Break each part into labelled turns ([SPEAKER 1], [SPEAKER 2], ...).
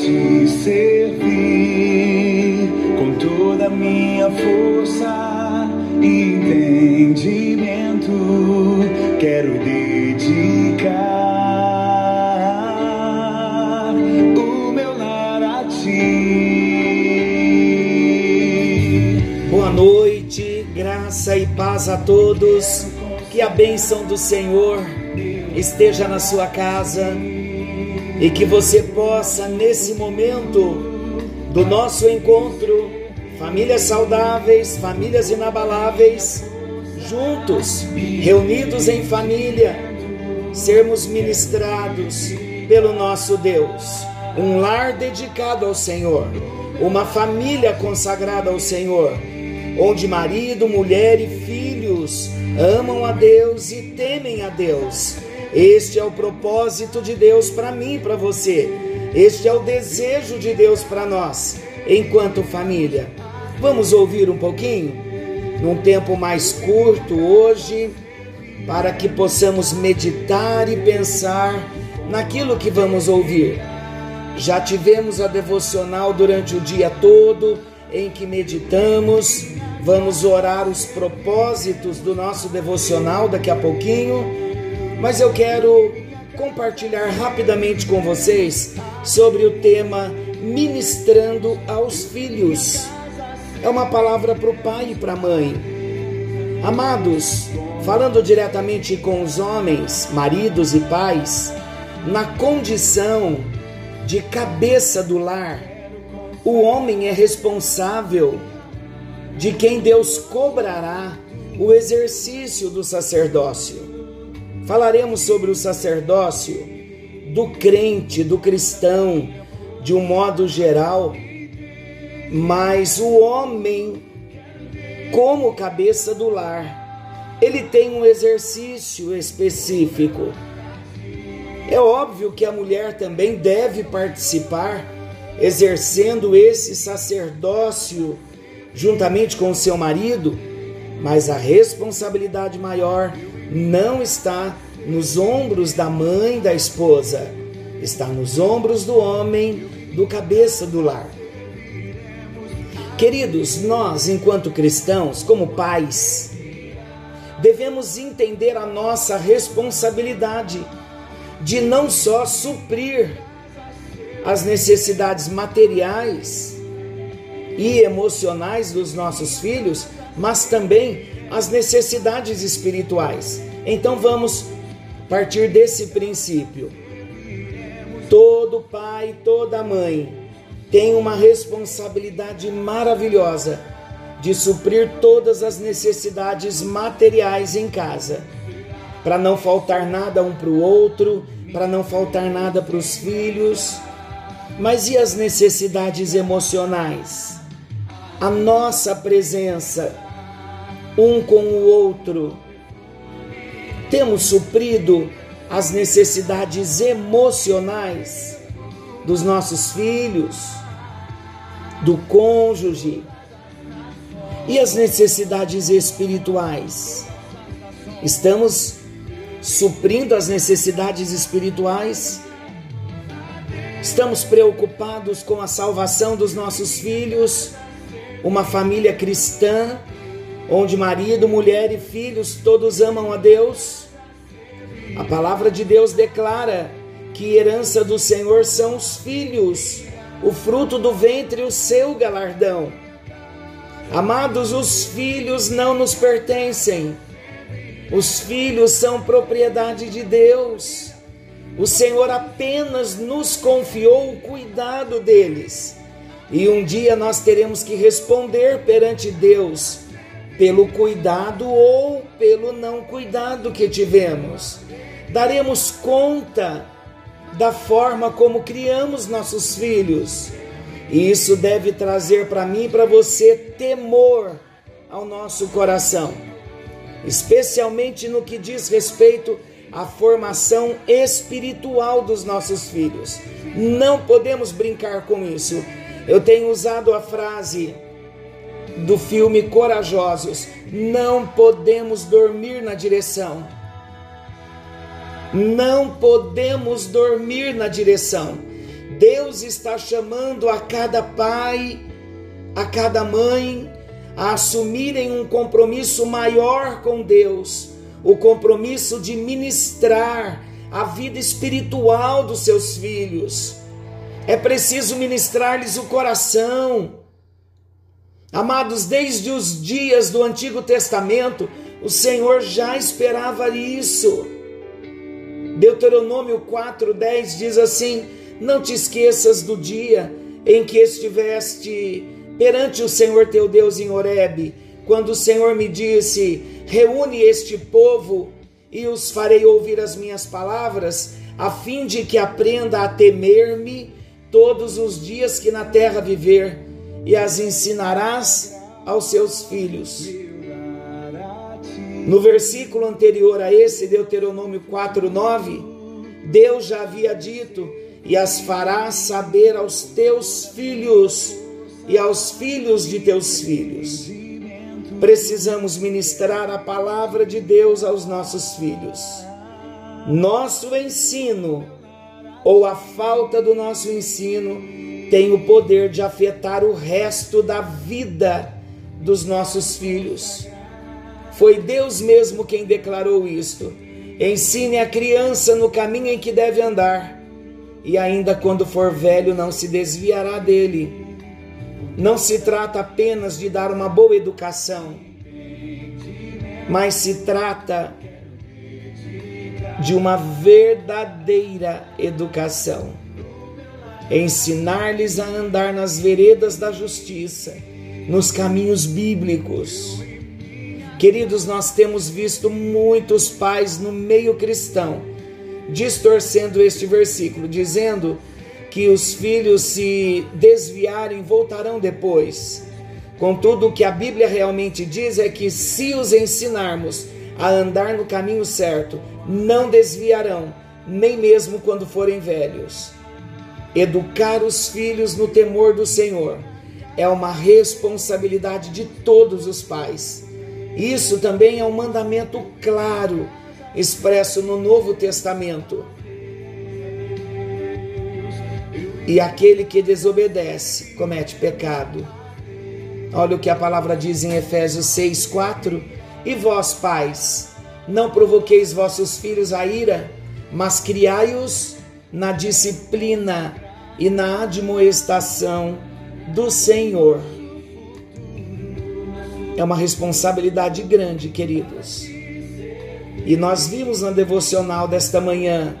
[SPEAKER 1] te servir com toda a minha força e entendimento. Quero dedicar o meu lar a ti.
[SPEAKER 2] Boa noite, graça e paz a todos. Que a bênção do Senhor esteja na sua casa e que você possa, nesse momento do nosso encontro, famílias saudáveis, famílias inabaláveis, juntos, reunidos em família, sermos ministrados pelo nosso Deus. Um lar dedicado ao Senhor, uma família consagrada ao Senhor, onde marido, mulher e filhos amam a Deus e temem a Deus. Este é o propósito de Deus para mim e para você. Este é o desejo de Deus para nós, enquanto família. Vamos ouvir um pouquinho? Num tempo mais curto hoje, para que possamos meditar e pensar naquilo que vamos ouvir. Já tivemos a devocional durante o dia todo, em que meditamos Vamos orar os propósitos do nosso devocional daqui a pouquinho, mas eu quero compartilhar rapidamente com vocês sobre o tema ministrando aos filhos. É uma palavra para o pai e para a mãe. Amados, falando diretamente com os homens, maridos e pais, na condição de cabeça do lar, o homem é responsável de quem Deus cobrará o exercício do sacerdócio. Falaremos sobre o sacerdócio do crente, do cristão, de um modo geral, mas o homem, como cabeça do lar, ele tem um exercício específico. É óbvio que a mulher também deve participar, exercendo esse sacerdócio juntamente com o seu marido, mas a responsabilidade maior não está nos ombros da mãe da esposa, está nos ombros do homem, do cabeça do lar. Queridos, nós, enquanto cristãos, como pais, devemos entender a nossa responsabilidade de não só suprir as necessidades materiais, e emocionais dos nossos filhos, mas também as necessidades espirituais. Então vamos partir desse princípio. Todo pai, toda mãe tem uma responsabilidade maravilhosa de suprir todas as necessidades materiais em casa, para não faltar nada um para o outro, para não faltar nada para os filhos. Mas e as necessidades emocionais? a nossa presença um com o outro. Temos suprido as necessidades emocionais dos nossos filhos, do cônjuge e as necessidades espirituais. Estamos suprindo as necessidades espirituais? Estamos preocupados com a salvação dos nossos filhos? uma família cristã, onde marido, mulher e filhos todos amam a Deus. A palavra de Deus declara que herança do Senhor são os filhos, o fruto do ventre, o seu galardão. Amados, os filhos não nos pertencem. Os filhos são propriedade de Deus. O Senhor apenas nos confiou o cuidado deles. E um dia nós teremos que responder perante Deus pelo cuidado ou pelo não cuidado que tivemos. Daremos conta da forma como criamos nossos filhos. E isso deve trazer para mim e para você temor ao nosso coração, especialmente no que diz respeito à formação espiritual dos nossos filhos. Não podemos brincar com isso. Eu tenho usado a frase do filme Corajosos: não podemos dormir na direção. Não podemos dormir na direção. Deus está chamando a cada pai, a cada mãe, a assumirem um compromisso maior com Deus, o compromisso de ministrar a vida espiritual dos seus filhos. É preciso ministrar-lhes o coração. Amados, desde os dias do Antigo Testamento, o Senhor já esperava isso. Deuteronômio 4:10 diz assim: Não te esqueças do dia em que estiveste perante o Senhor teu Deus em Horebe, quando o Senhor me disse: Reúne este povo e os farei ouvir as minhas palavras, a fim de que aprenda a temer-me todos os dias que na terra viver, e as ensinarás aos seus filhos. No versículo anterior a esse, Deuteronômio 4:9, Deus já havia dito: "E as farás saber aos teus filhos e aos filhos de teus filhos. Precisamos ministrar a palavra de Deus aos nossos filhos. Nosso ensino ou a falta do nosso ensino tem o poder de afetar o resto da vida dos nossos filhos. Foi Deus mesmo quem declarou isto. Ensine a criança no caminho em que deve andar, e ainda quando for velho não se desviará dele. Não se trata apenas de dar uma boa educação, mas se trata de uma verdadeira educação. Ensinar-lhes a andar nas veredas da justiça, nos caminhos bíblicos. Queridos, nós temos visto muitos pais no meio cristão distorcendo este versículo, dizendo que os filhos se desviarem voltarão depois. Contudo, o que a Bíblia realmente diz é que se os ensinarmos a andar no caminho certo, não desviarão, nem mesmo quando forem velhos. Educar os filhos no temor do Senhor é uma responsabilidade de todos os pais. Isso também é um mandamento claro expresso no Novo Testamento. E aquele que desobedece comete pecado. Olha o que a palavra diz em Efésios 6, 4. E vós, pais, não provoqueis vossos filhos a ira, mas criai-os na disciplina e na admoestação do Senhor. É uma responsabilidade grande, queridos. E nós vimos na devocional desta manhã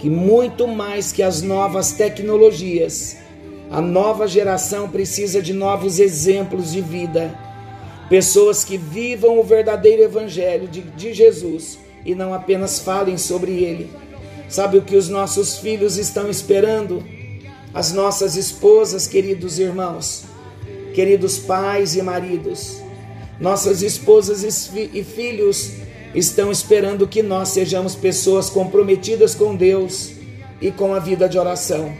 [SPEAKER 2] que muito mais que as novas tecnologias, a nova geração precisa de novos exemplos de vida. Pessoas que vivam o verdadeiro evangelho de, de Jesus e não apenas falem sobre ele. Sabe o que os nossos filhos estão esperando? As nossas esposas, queridos irmãos, queridos pais e maridos, nossas esposas e filhos estão esperando que nós sejamos pessoas comprometidas com Deus e com a vida de oração.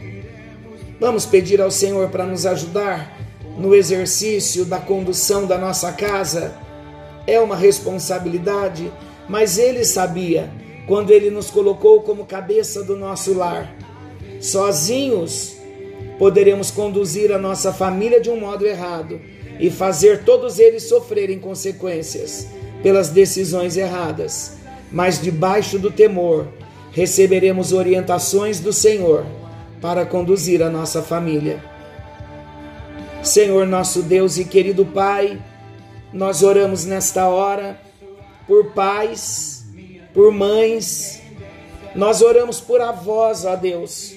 [SPEAKER 2] Vamos pedir ao Senhor para nos ajudar no exercício da condução da nossa casa. É uma responsabilidade, mas Ele sabia quando Ele nos colocou como cabeça do nosso lar. Sozinhos poderemos conduzir a nossa família de um modo errado e fazer todos eles sofrerem consequências pelas decisões erradas, mas debaixo do temor receberemos orientações do Senhor para conduzir a nossa família. Senhor nosso Deus e querido Pai, nós oramos nesta hora por pais, por mães, nós oramos por avós, ó Deus,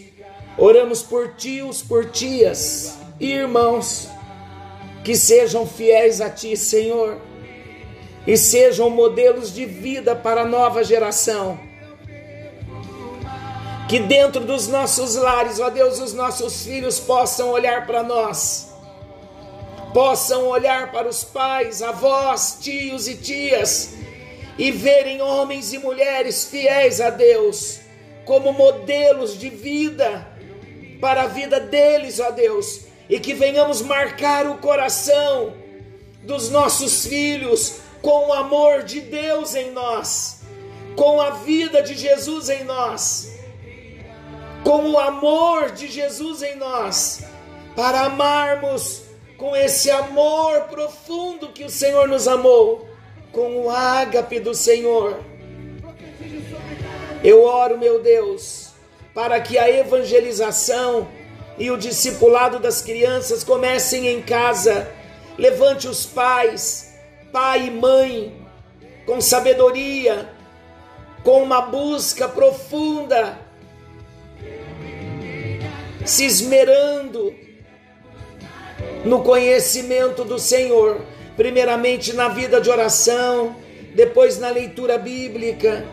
[SPEAKER 2] oramos por tios, por tias e irmãos que sejam fiéis a Ti, Senhor e sejam modelos de vida para a nova geração. Que dentro dos nossos lares, ó Deus, os nossos filhos possam olhar para nós, possam olhar para os pais, avós, tios e tias e verem homens e mulheres fiéis a Deus como modelos de vida para a vida deles, ó Deus, e que venhamos marcar o coração dos nossos filhos com o amor de Deus em nós, com a vida de Jesus em nós. com o amor de Jesus em nós, para amarmos com esse amor profundo que o Senhor nos amou, com o ágape do Senhor. Eu oro, meu Deus, para que a evangelização e o discipulado das crianças comecem em casa. Levante os pais, pai e mãe, com sabedoria, com uma busca profunda, se esmerando no conhecimento do Senhor, primeiramente na vida de oração, depois na leitura bíblica,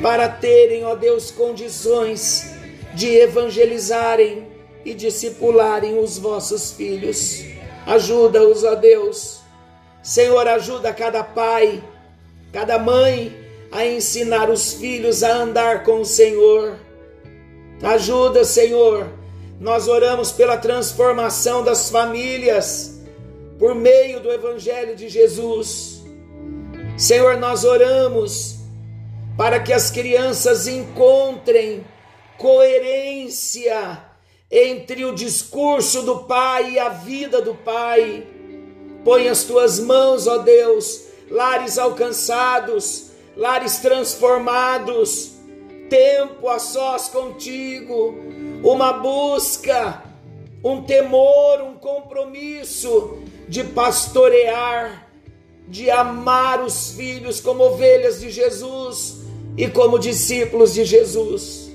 [SPEAKER 2] para terem, ó Deus, condições de evangelizarem e discipularem os vossos filhos. Ajuda-os, ó Deus. Senhor, ajuda cada pai, cada mãe a ensinar os filhos a andar com o Senhor. Ajuda, Senhor. Nós oramos pela transformação das famílias por meio do Evangelho de Jesus. Senhor, nós oramos para que as crianças encontrem coerência entre o discurso do Pai e a vida do Pai. Põe as tuas mãos, ó Deus, lares alcançados, lares transformados, tempo a sós contigo, uma busca, um temor, um compromisso de pastorear, de amar os filhos como ovelhas de Jesus e como discípulos de Jesus.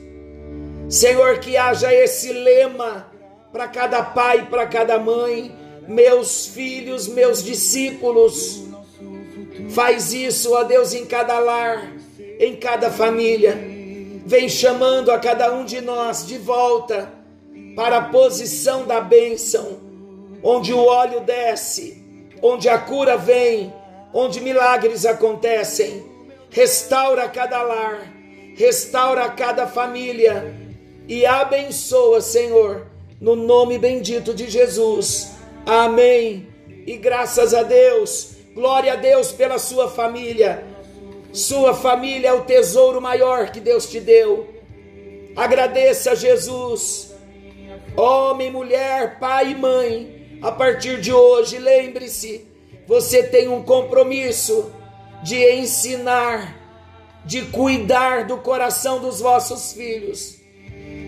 [SPEAKER 2] Senhor, que haja esse lema para cada pai, para cada mãe, meus filhos, meus discípulos. Faz isso, ó Deus, em cada lar, em cada família. Vem chamando a cada um de nós de volta para a posição da bênção, onde o óleo desce, onde a cura vem, onde milagres acontecem. Restaura cada lar, restaura cada família e abençoa, Senhor, no nome bendito de Jesus. Amém. E graças a Deus, glória a Deus pela sua família. Sua família é o tesouro maior que Deus te deu. Agradeça a Jesus. Homem, mulher, pai e mãe, a partir de hoje, lembre-se, você tem um compromisso de ensinar, de cuidar do coração dos vossos filhos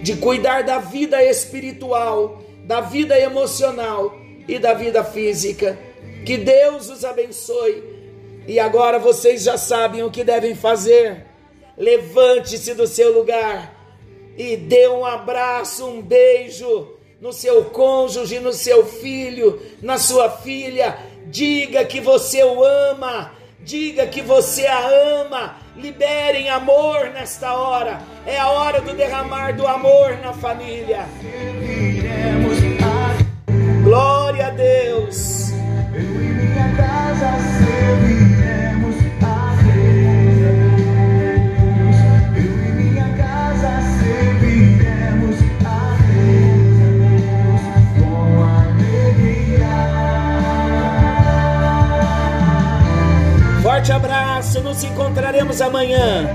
[SPEAKER 2] de cuidar da vida espiritual, da vida emocional e da vida física. Que Deus os abençoe. E agora vocês já sabem o que devem fazer. Levante-se do seu lugar e dê um abraço, um beijo no seu cônjuge, no seu filho, na sua filha. Diga que você o ama Diga que você a ama. Liberem amor nesta hora. É a hora do derramar do amor na família. Glória a Deus. Eu e minha casa amanhã.